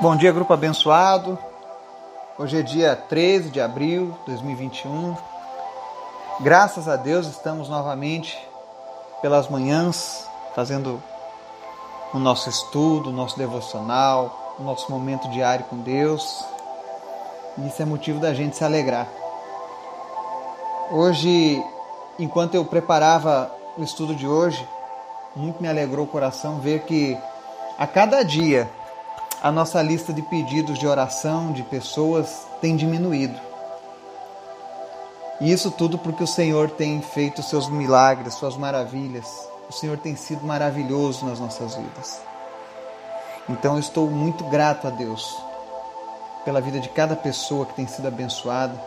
Bom dia, grupo abençoado. Hoje é dia 13 de abril de 2021. Graças a Deus estamos novamente pelas manhãs fazendo o nosso estudo, o nosso devocional, o nosso momento diário com Deus. E isso é motivo da gente se alegrar. Hoje, enquanto eu preparava o estudo de hoje, muito me alegrou o coração ver que a cada dia a nossa lista de pedidos de oração de pessoas tem diminuído. E isso tudo porque o Senhor tem feito seus milagres, suas maravilhas. O Senhor tem sido maravilhoso nas nossas vidas. Então eu estou muito grato a Deus pela vida de cada pessoa que tem sido abençoada,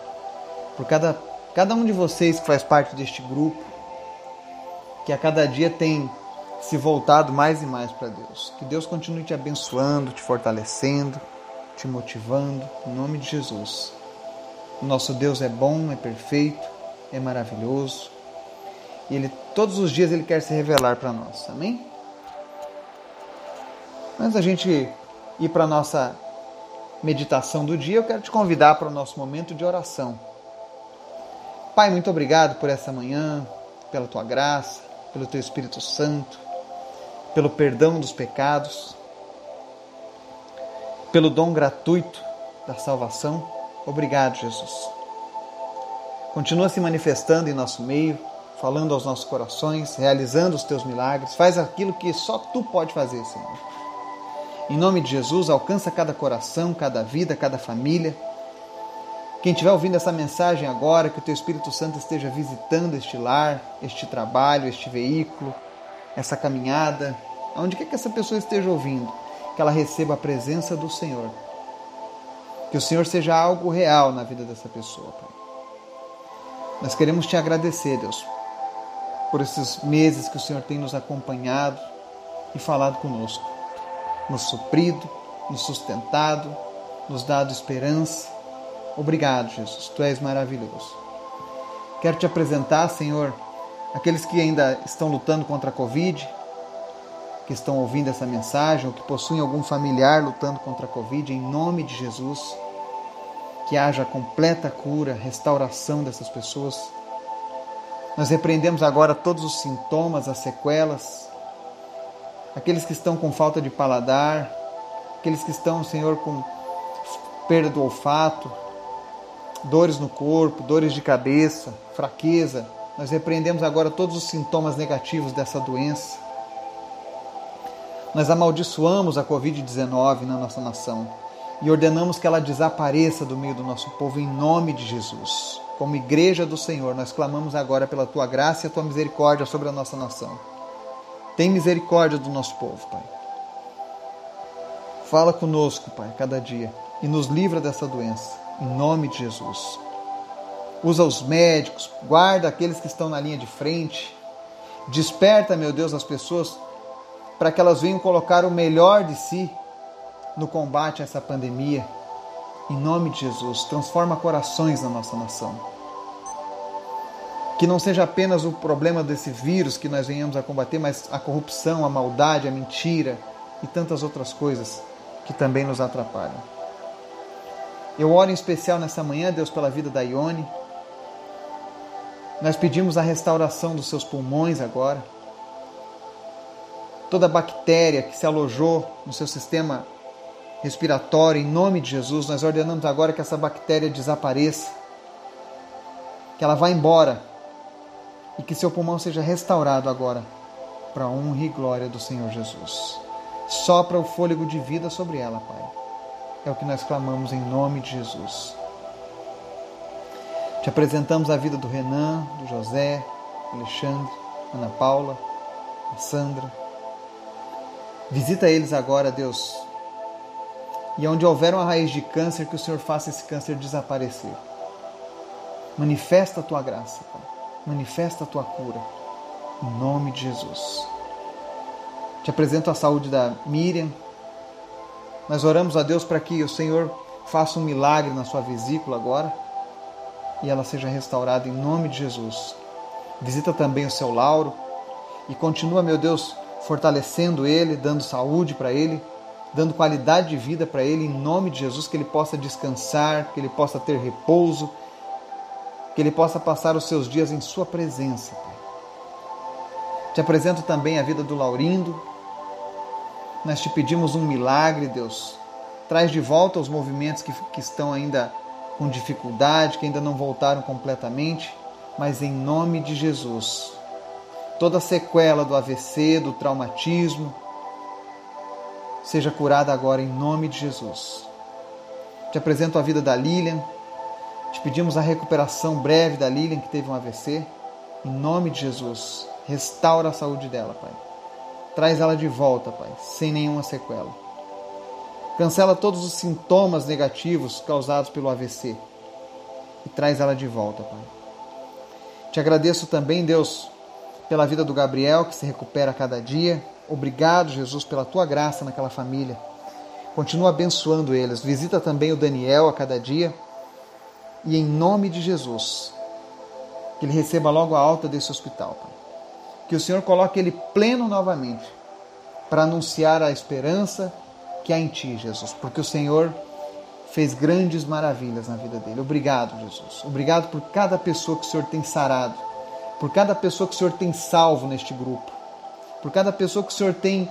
por cada, cada um de vocês que faz parte deste grupo, que a cada dia tem se voltado mais e mais para Deus. Que Deus continue te abençoando, te fortalecendo, te motivando, em nome de Jesus. O nosso Deus é bom, é perfeito, é maravilhoso. E ele todos os dias ele quer se revelar para nós. Amém? Antes da gente ir para a nossa meditação do dia, eu quero te convidar para o nosso momento de oração. Pai, muito obrigado por essa manhã, pela tua graça, pelo teu Espírito Santo pelo perdão dos pecados, pelo dom gratuito da salvação. Obrigado, Jesus. Continua se manifestando em nosso meio, falando aos nossos corações, realizando os teus milagres. Faz aquilo que só tu pode fazer, Senhor. Em nome de Jesus, alcança cada coração, cada vida, cada família. Quem estiver ouvindo essa mensagem agora, que o teu Espírito Santo esteja visitando este lar, este trabalho, este veículo, essa caminhada, aonde quer que essa pessoa esteja ouvindo, que ela receba a presença do Senhor. Que o Senhor seja algo real na vida dessa pessoa, Pai. Nós queremos te agradecer, Deus, por esses meses que o Senhor tem nos acompanhado e falado conosco, nos suprido, nos sustentado, nos dado esperança. Obrigado, Jesus, tu és maravilhoso. Quero te apresentar, Senhor, aqueles que ainda estão lutando contra a Covid, que estão ouvindo essa mensagem ou que possuem algum familiar lutando contra a Covid, em nome de Jesus, que haja completa cura, restauração dessas pessoas. Nós repreendemos agora todos os sintomas, as sequelas, aqueles que estão com falta de paladar, aqueles que estão, Senhor, com perda do olfato, dores no corpo, dores de cabeça, fraqueza, nós repreendemos agora todos os sintomas negativos dessa doença. Nós amaldiçoamos a Covid-19 na nossa nação e ordenamos que ela desapareça do meio do nosso povo em nome de Jesus. Como igreja do Senhor, nós clamamos agora pela tua graça e a tua misericórdia sobre a nossa nação. Tem misericórdia do nosso povo, Pai. Fala conosco, Pai, cada dia e nos livra dessa doença, em nome de Jesus usa os médicos, guarda aqueles que estão na linha de frente. Desperta, meu Deus, as pessoas para que elas venham colocar o melhor de si no combate a essa pandemia. Em nome de Jesus, transforma corações na nossa nação. Que não seja apenas o problema desse vírus que nós venhamos a combater, mas a corrupção, a maldade, a mentira e tantas outras coisas que também nos atrapalham. Eu oro em especial nessa manhã, Deus, pela vida da Ione, nós pedimos a restauração dos seus pulmões agora. Toda bactéria que se alojou no seu sistema respiratório, em nome de Jesus, nós ordenamos agora que essa bactéria desapareça, que ela vá embora e que seu pulmão seja restaurado agora para a honra e glória do Senhor Jesus. Sopra o fôlego de vida sobre ela, Pai. É o que nós clamamos em nome de Jesus. Te apresentamos a vida do Renan, do José, Alexandre, Ana Paula, a Sandra. Visita eles agora, Deus. E onde houver uma raiz de câncer, que o Senhor faça esse câncer desaparecer. Manifesta a tua graça, Pai. Manifesta a tua cura. Em nome de Jesus. Te apresento a saúde da Miriam. Nós oramos a Deus para que o Senhor faça um milagre na sua vesícula agora e ela seja restaurada em nome de Jesus. Visita também o seu Lauro e continua, meu Deus, fortalecendo ele, dando saúde para ele, dando qualidade de vida para ele, em nome de Jesus, que ele possa descansar, que ele possa ter repouso, que ele possa passar os seus dias em Sua presença. Pai. Te apresento também a vida do Laurindo. Nós te pedimos um milagre, Deus. Traz de volta os movimentos que, que estão ainda com dificuldade, que ainda não voltaram completamente, mas em nome de Jesus. Toda sequela do AVC, do traumatismo, seja curada agora em nome de Jesus. Te apresento a vida da Lilian. Te pedimos a recuperação breve da Lilian que teve um AVC. Em nome de Jesus, restaura a saúde dela, Pai. Traz ela de volta, Pai, sem nenhuma sequela. Cancela todos os sintomas negativos causados pelo AVC e traz ela de volta, Pai. Te agradeço também, Deus, pela vida do Gabriel que se recupera a cada dia Obrigado, Jesus, pela tua graça naquela família. Continua abençoando eles. Visita também o Daniel a cada dia. E em nome de Jesus, que ele receba logo a alta desse hospital. Pai. Que o Senhor coloque ele pleno novamente para anunciar a esperança que há em ti, Jesus. Porque o Senhor fez grandes maravilhas na vida dele. Obrigado, Jesus. Obrigado por cada pessoa que o Senhor tem sarado. Por cada pessoa que o Senhor tem salvo neste grupo por cada pessoa que o Senhor tem,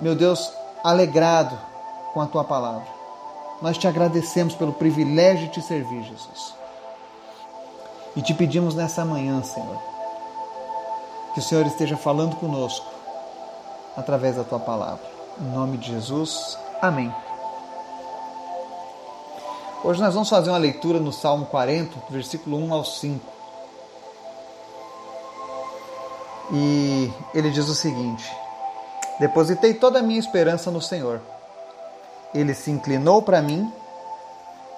meu Deus, alegrado com a tua palavra. Nós te agradecemos pelo privilégio de te servir, Jesus. E te pedimos nessa manhã, Senhor, que o Senhor esteja falando conosco através da tua palavra. Em nome de Jesus, amém. Hoje nós vamos fazer uma leitura no Salmo 40, versículo 1 ao 5. E ele diz o seguinte: Depositei toda a minha esperança no Senhor. Ele se inclinou para mim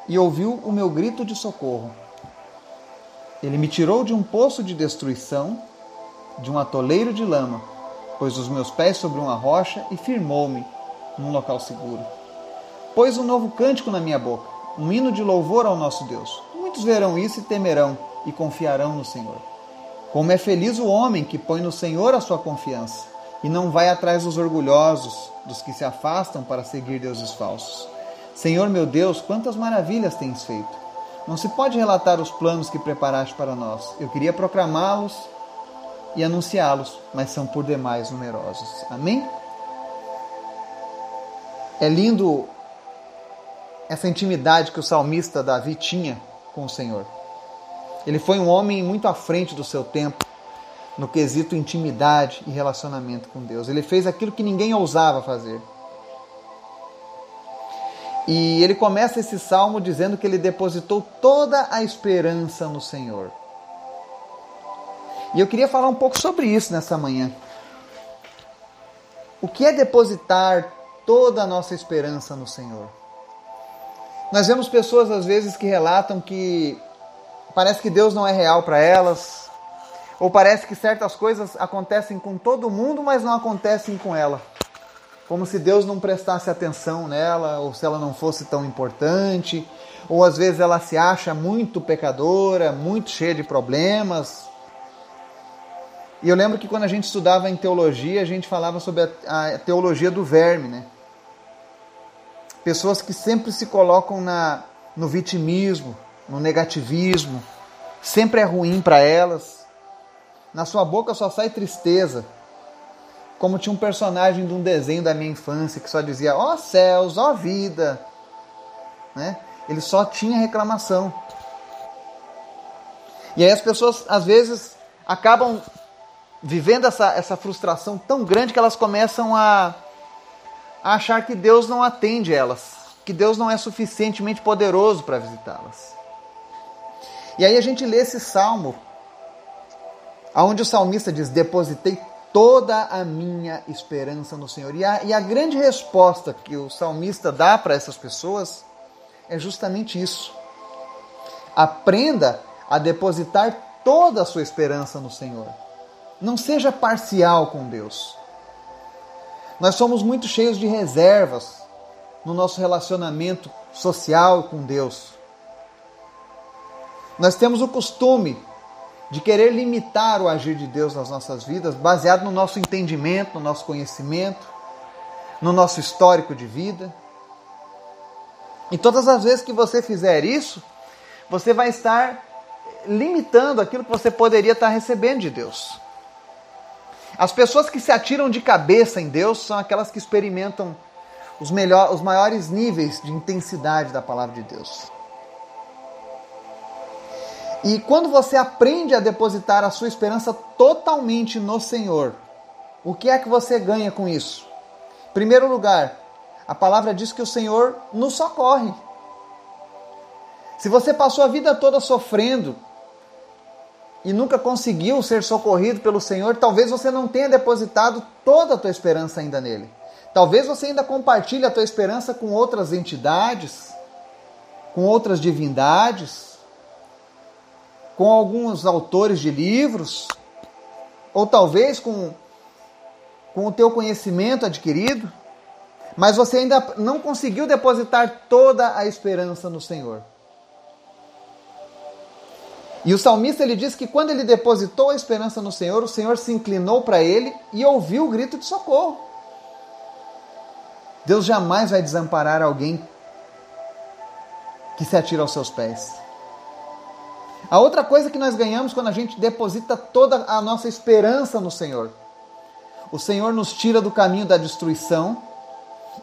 e ouviu o meu grito de socorro. Ele me tirou de um poço de destruição, de um atoleiro de lama, pôs os meus pés sobre uma rocha e firmou-me num local seguro. Pôs um novo cântico na minha boca, um hino de louvor ao nosso Deus. Muitos verão isso e temerão e confiarão no Senhor. Como é feliz o homem que põe no Senhor a sua confiança e não vai atrás dos orgulhosos, dos que se afastam para seguir deuses falsos. Senhor meu Deus, quantas maravilhas tens feito! Não se pode relatar os planos que preparaste para nós. Eu queria proclamá-los e anunciá-los, mas são por demais numerosos. Amém? É lindo essa intimidade que o salmista Davi tinha com o Senhor. Ele foi um homem muito à frente do seu tempo no quesito intimidade e relacionamento com Deus. Ele fez aquilo que ninguém ousava fazer. E ele começa esse salmo dizendo que ele depositou toda a esperança no Senhor. E eu queria falar um pouco sobre isso nessa manhã. O que é depositar toda a nossa esperança no Senhor? Nós vemos pessoas às vezes que relatam que parece que Deus não é real para elas, ou parece que certas coisas acontecem com todo mundo, mas não acontecem com ela. Como se Deus não prestasse atenção nela, ou se ela não fosse tão importante, ou às vezes ela se acha muito pecadora, muito cheia de problemas. E eu lembro que quando a gente estudava em teologia, a gente falava sobre a, a teologia do verme, né? Pessoas que sempre se colocam na, no vitimismo, no negativismo, sempre é ruim para elas. Na sua boca só sai tristeza. Como tinha um personagem de um desenho da minha infância que só dizia: ó oh, céus, ó oh, vida. Né? Ele só tinha reclamação. E aí as pessoas, às vezes, acabam vivendo essa, essa frustração tão grande que elas começam a, a achar que Deus não atende elas, que Deus não é suficientemente poderoso para visitá-las. E aí a gente lê esse salmo, onde o salmista diz: Depositei toda a minha esperança no Senhor. E a, e a grande resposta que o salmista dá para essas pessoas é justamente isso. Aprenda a depositar toda a sua esperança no Senhor. Não seja parcial com Deus. Nós somos muito cheios de reservas no nosso relacionamento social com Deus. Nós temos o costume de querer limitar o agir de Deus nas nossas vidas, baseado no nosso entendimento, no nosso conhecimento. no nosso histórico de vida. E todas as vezes que você fizer isso, você vai estar limitando aquilo que você poderia estar recebendo de Deus. As pessoas que se atiram de cabeça em Deus são aquelas que experimentam os, melhor, os maiores níveis de intensidade da palavra de Deus. E quando você aprende a depositar a sua esperança totalmente no Senhor, o que é que você ganha com isso? Em primeiro lugar, a palavra diz que o Senhor nos socorre. Se você passou a vida toda sofrendo e nunca conseguiu ser socorrido pelo Senhor, talvez você não tenha depositado toda a tua esperança ainda nele. Talvez você ainda compartilhe a tua esperança com outras entidades, com outras divindades, com alguns autores de livros, ou talvez com, com o teu conhecimento adquirido, mas você ainda não conseguiu depositar toda a esperança no Senhor. E o salmista ele diz que quando ele depositou a esperança no Senhor, o Senhor se inclinou para ele e ouviu o grito de socorro. Deus jamais vai desamparar alguém que se atira aos seus pés. A outra coisa que nós ganhamos quando a gente deposita toda a nossa esperança no Senhor. O Senhor nos tira do caminho da destruição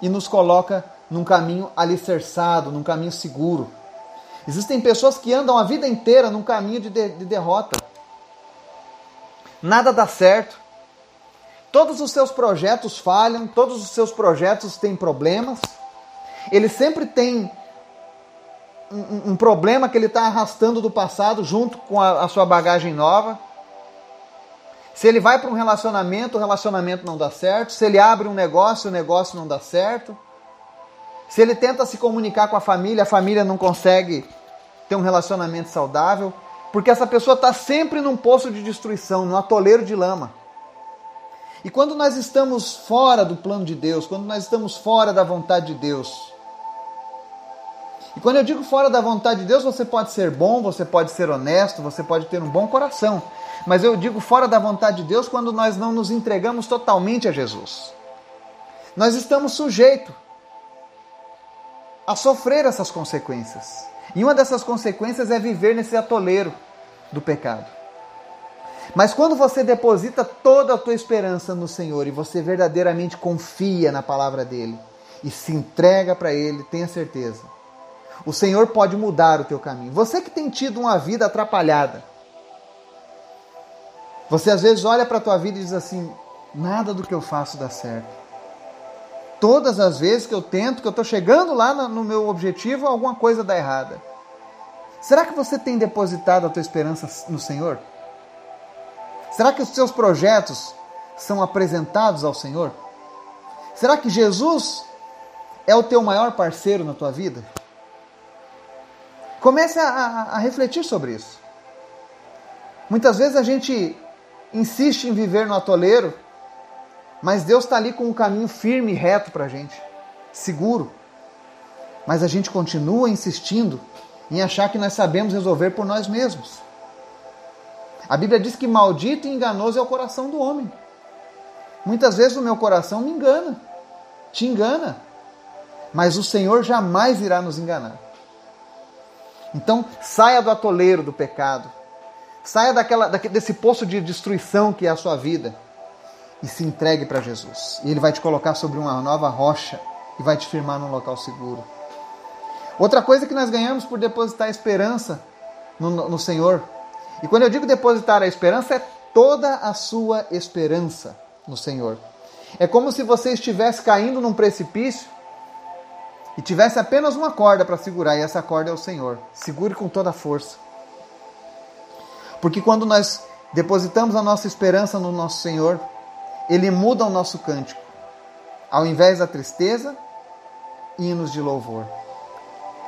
e nos coloca num caminho alicerçado, num caminho seguro. Existem pessoas que andam a vida inteira num caminho de, de, de derrota. Nada dá certo. Todos os seus projetos falham, todos os seus projetos têm problemas. Ele sempre tem um, um problema que ele está arrastando do passado junto com a, a sua bagagem nova. Se ele vai para um relacionamento, o relacionamento não dá certo. Se ele abre um negócio, o negócio não dá certo. Se ele tenta se comunicar com a família, a família não consegue ter um relacionamento saudável, porque essa pessoa está sempre num poço de destruição, num atoleiro de lama. E quando nós estamos fora do plano de Deus, quando nós estamos fora da vontade de Deus, e quando eu digo fora da vontade de Deus, você pode ser bom, você pode ser honesto, você pode ter um bom coração. Mas eu digo fora da vontade de Deus quando nós não nos entregamos totalmente a Jesus. Nós estamos sujeitos a sofrer essas consequências. E uma dessas consequências é viver nesse atoleiro do pecado. Mas quando você deposita toda a tua esperança no Senhor e você verdadeiramente confia na palavra dele e se entrega para ele, tenha certeza. O Senhor pode mudar o teu caminho. Você que tem tido uma vida atrapalhada. Você às vezes olha para a tua vida e diz assim: nada do que eu faço dá certo. Todas as vezes que eu tento, que eu estou chegando lá no meu objetivo, alguma coisa dá errada. Será que você tem depositado a tua esperança no Senhor? Será que os seus projetos são apresentados ao Senhor? Será que Jesus é o teu maior parceiro na tua vida? Comece a, a, a refletir sobre isso. Muitas vezes a gente insiste em viver no atoleiro, mas Deus está ali com um caminho firme e reto para a gente, seguro. Mas a gente continua insistindo em achar que nós sabemos resolver por nós mesmos. A Bíblia diz que maldito e enganoso é o coração do homem. Muitas vezes o meu coração me engana, te engana, mas o Senhor jamais irá nos enganar. Então, saia do atoleiro do pecado, saia daquela, desse poço de destruição que é a sua vida e se entregue para Jesus. E Ele vai te colocar sobre uma nova rocha e vai te firmar num local seguro. Outra coisa que nós ganhamos por depositar esperança no, no Senhor e quando eu digo depositar a esperança, é toda a sua esperança no Senhor. É como se você estivesse caindo num precipício e tivesse apenas uma corda para segurar, e essa corda é o Senhor. Segure com toda a força. Porque quando nós depositamos a nossa esperança no nosso Senhor, Ele muda o nosso cântico. Ao invés da tristeza, hinos de louvor.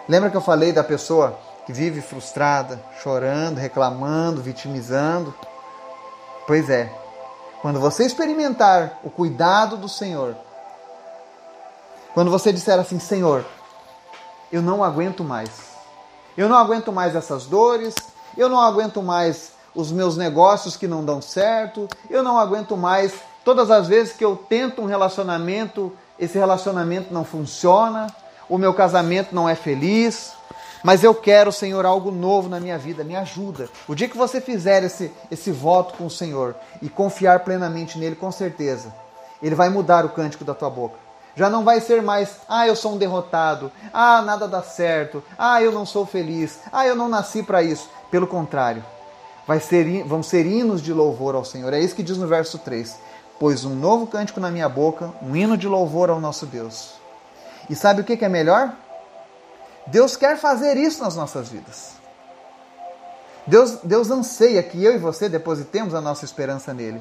Lembra que eu falei da pessoa que vive frustrada, chorando, reclamando, vitimizando. Pois é, quando você experimentar o cuidado do Senhor, quando você disser assim: Senhor, eu não aguento mais, eu não aguento mais essas dores, eu não aguento mais os meus negócios que não dão certo, eu não aguento mais todas as vezes que eu tento um relacionamento esse relacionamento não funciona, o meu casamento não é feliz, mas eu quero, Senhor, algo novo na minha vida, me ajuda. O dia que você fizer esse, esse voto com o Senhor e confiar plenamente nele, com certeza, ele vai mudar o cântico da tua boca. Já não vai ser mais, ah, eu sou um derrotado, ah, nada dá certo, ah, eu não sou feliz, ah, eu não nasci para isso. Pelo contrário, vai ser, vão ser hinos de louvor ao Senhor. É isso que diz no verso 3. Pois um novo cântico na minha boca, um hino de louvor ao nosso Deus. E sabe o que é melhor? Deus quer fazer isso nas nossas vidas. Deus, Deus anseia que eu e você depositemos a nossa esperança nele.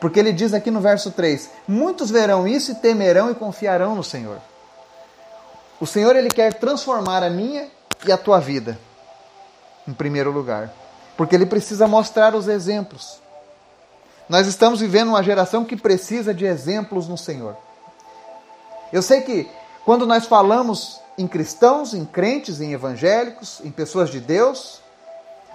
Porque ele diz aqui no verso 3: Muitos verão isso e temerão e confiarão no Senhor. O Senhor ele quer transformar a minha e a tua vida, em primeiro lugar. Porque ele precisa mostrar os exemplos. Nós estamos vivendo uma geração que precisa de exemplos no Senhor. Eu sei que quando nós falamos em cristãos, em crentes, em evangélicos, em pessoas de Deus,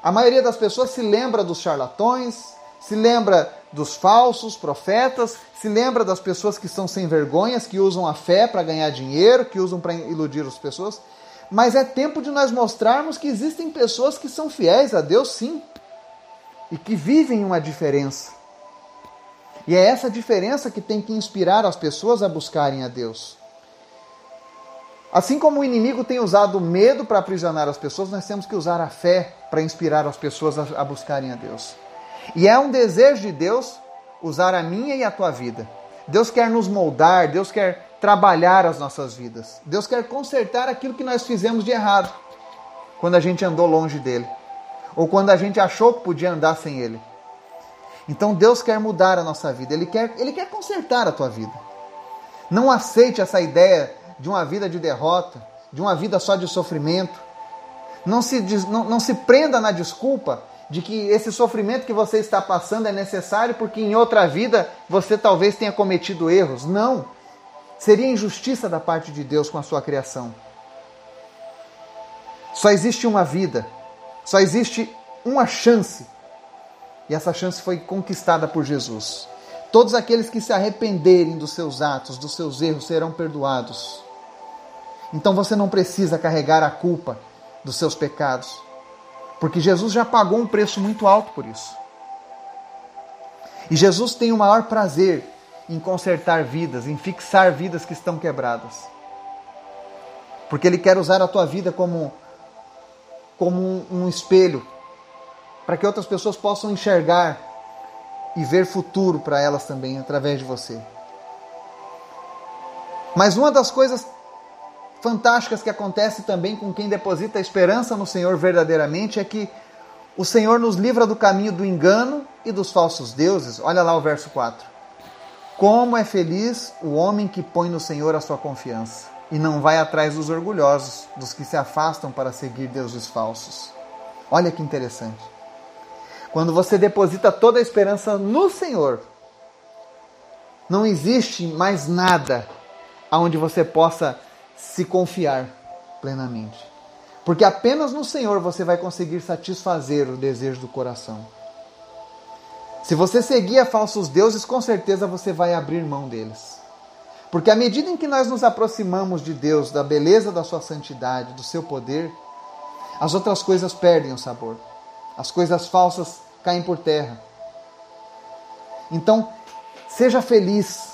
a maioria das pessoas se lembra dos charlatões, se lembra dos falsos profetas, se lembra das pessoas que são sem vergonhas, que usam a fé para ganhar dinheiro, que usam para iludir as pessoas. Mas é tempo de nós mostrarmos que existem pessoas que são fiéis a Deus, sim, e que vivem uma diferença. E é essa diferença que tem que inspirar as pessoas a buscarem a Deus. Assim como o inimigo tem usado o medo para aprisionar as pessoas, nós temos que usar a fé para inspirar as pessoas a, a buscarem a Deus. E é um desejo de Deus usar a minha e a tua vida. Deus quer nos moldar, Deus quer trabalhar as nossas vidas. Deus quer consertar aquilo que nós fizemos de errado quando a gente andou longe dele ou quando a gente achou que podia andar sem ele. Então Deus quer mudar a nossa vida, ele quer, ele quer consertar a tua vida. Não aceite essa ideia de uma vida de derrota, de uma vida só de sofrimento. Não se, não, não se prenda na desculpa de que esse sofrimento que você está passando é necessário porque em outra vida você talvez tenha cometido erros. Não. Seria injustiça da parte de Deus com a sua criação. Só existe uma vida, só existe uma chance. E essa chance foi conquistada por Jesus. Todos aqueles que se arrependerem dos seus atos, dos seus erros, serão perdoados. Então você não precisa carregar a culpa dos seus pecados, porque Jesus já pagou um preço muito alto por isso. E Jesus tem o maior prazer em consertar vidas, em fixar vidas que estão quebradas. Porque Ele quer usar a tua vida como, como um, um espelho, para que outras pessoas possam enxergar e ver futuro para elas também através de você. Mas uma das coisas fantásticas que acontece também com quem deposita a esperança no Senhor verdadeiramente é que o Senhor nos livra do caminho do engano e dos falsos deuses. Olha lá o verso 4. Como é feliz o homem que põe no Senhor a sua confiança e não vai atrás dos orgulhosos, dos que se afastam para seguir deuses falsos. Olha que interessante. Quando você deposita toda a esperança no Senhor, não existe mais nada aonde você possa se confiar plenamente. Porque apenas no Senhor você vai conseguir satisfazer o desejo do coração. Se você seguir a falsos deuses, com certeza você vai abrir mão deles. Porque à medida em que nós nos aproximamos de Deus, da beleza da sua santidade, do seu poder, as outras coisas perdem o sabor. As coisas falsas caem por terra. Então, seja feliz.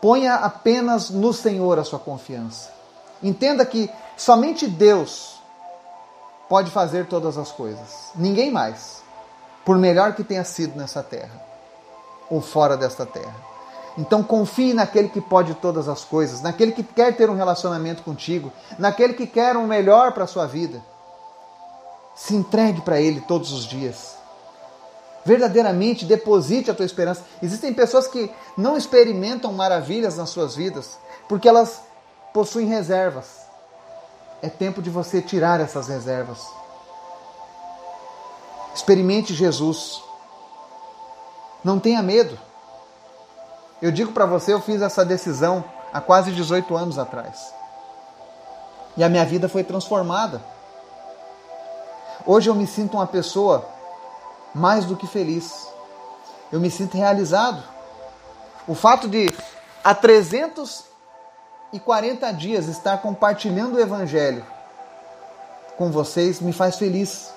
Ponha apenas no Senhor a sua confiança. Entenda que somente Deus pode fazer todas as coisas. Ninguém mais. Por melhor que tenha sido nessa terra ou fora desta terra. Então confie naquele que pode todas as coisas, naquele que quer ter um relacionamento contigo, naquele que quer um melhor para a sua vida. Se entregue para ele todos os dias. Verdadeiramente deposite a tua esperança. Existem pessoas que não experimentam maravilhas nas suas vidas porque elas possuem reservas. É tempo de você tirar essas reservas. Experimente Jesus. Não tenha medo. Eu digo para você, eu fiz essa decisão há quase 18 anos atrás. E a minha vida foi transformada. Hoje eu me sinto uma pessoa mais do que feliz. Eu me sinto realizado. O fato de há 300 e 40 dias estar compartilhando o Evangelho com vocês me faz feliz.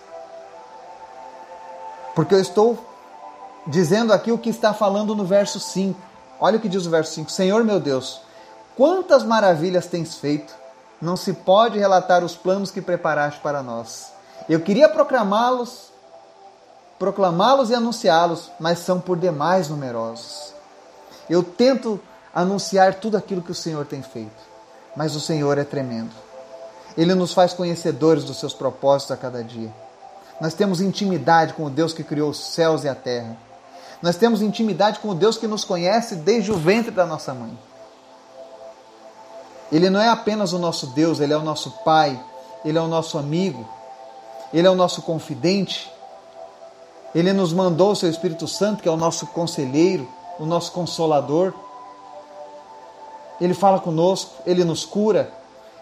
Porque eu estou dizendo aqui o que está falando no verso 5. Olha o que diz o verso 5: Senhor meu Deus, quantas maravilhas tens feito, não se pode relatar os planos que preparaste para nós. Eu queria proclamá-los, proclamá-los e anunciá-los, mas são por demais numerosos. Eu tento anunciar tudo aquilo que o Senhor tem feito, mas o Senhor é tremendo. Ele nos faz conhecedores dos seus propósitos a cada dia. Nós temos intimidade com o Deus que criou os céus e a terra. Nós temos intimidade com o Deus que nos conhece desde o ventre da nossa mãe. Ele não é apenas o nosso Deus, ele é o nosso Pai, ele é o nosso amigo, ele é o nosso confidente. Ele nos mandou o seu Espírito Santo, que é o nosso conselheiro, o nosso consolador. Ele fala conosco, ele nos cura,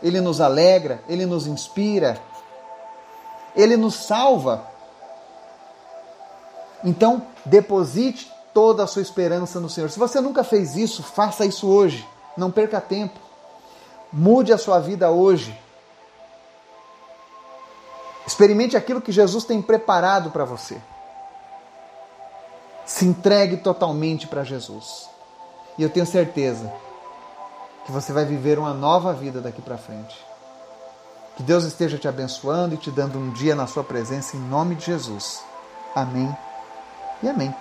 ele nos alegra, ele nos inspira, ele nos salva. Então, deposite toda a sua esperança no Senhor. Se você nunca fez isso, faça isso hoje. Não perca tempo. Mude a sua vida hoje. Experimente aquilo que Jesus tem preparado para você. Se entregue totalmente para Jesus. E eu tenho certeza que você vai viver uma nova vida daqui para frente. Que Deus esteja te abençoando e te dando um dia na sua presença em nome de Jesus. Amém e amém.